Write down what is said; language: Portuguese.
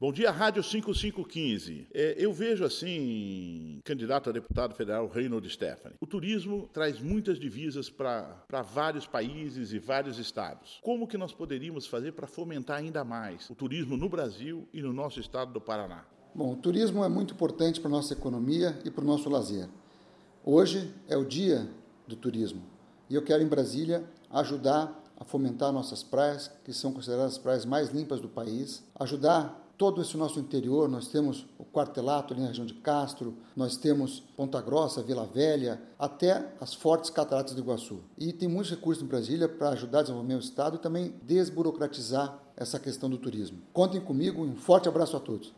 Bom dia, Rádio 5515. É, eu vejo assim, candidato a deputado federal Reynold Stephanie. O turismo traz muitas divisas para vários países e vários estados. Como que nós poderíamos fazer para fomentar ainda mais o turismo no Brasil e no nosso estado do Paraná? Bom, o turismo é muito importante para a nossa economia e para o nosso lazer. Hoje é o dia do turismo e eu quero em Brasília ajudar a fomentar nossas praias, que são consideradas as praias mais limpas do país, ajudar todo esse nosso interior, nós temos o Quartelato ali na região de Castro, nós temos Ponta Grossa, Vila Velha, até as fortes cataratas do Iguaçu. E tem muitos recursos em Brasília para ajudar a desenvolver o Estado e também desburocratizar essa questão do turismo. Contem comigo, um forte abraço a todos.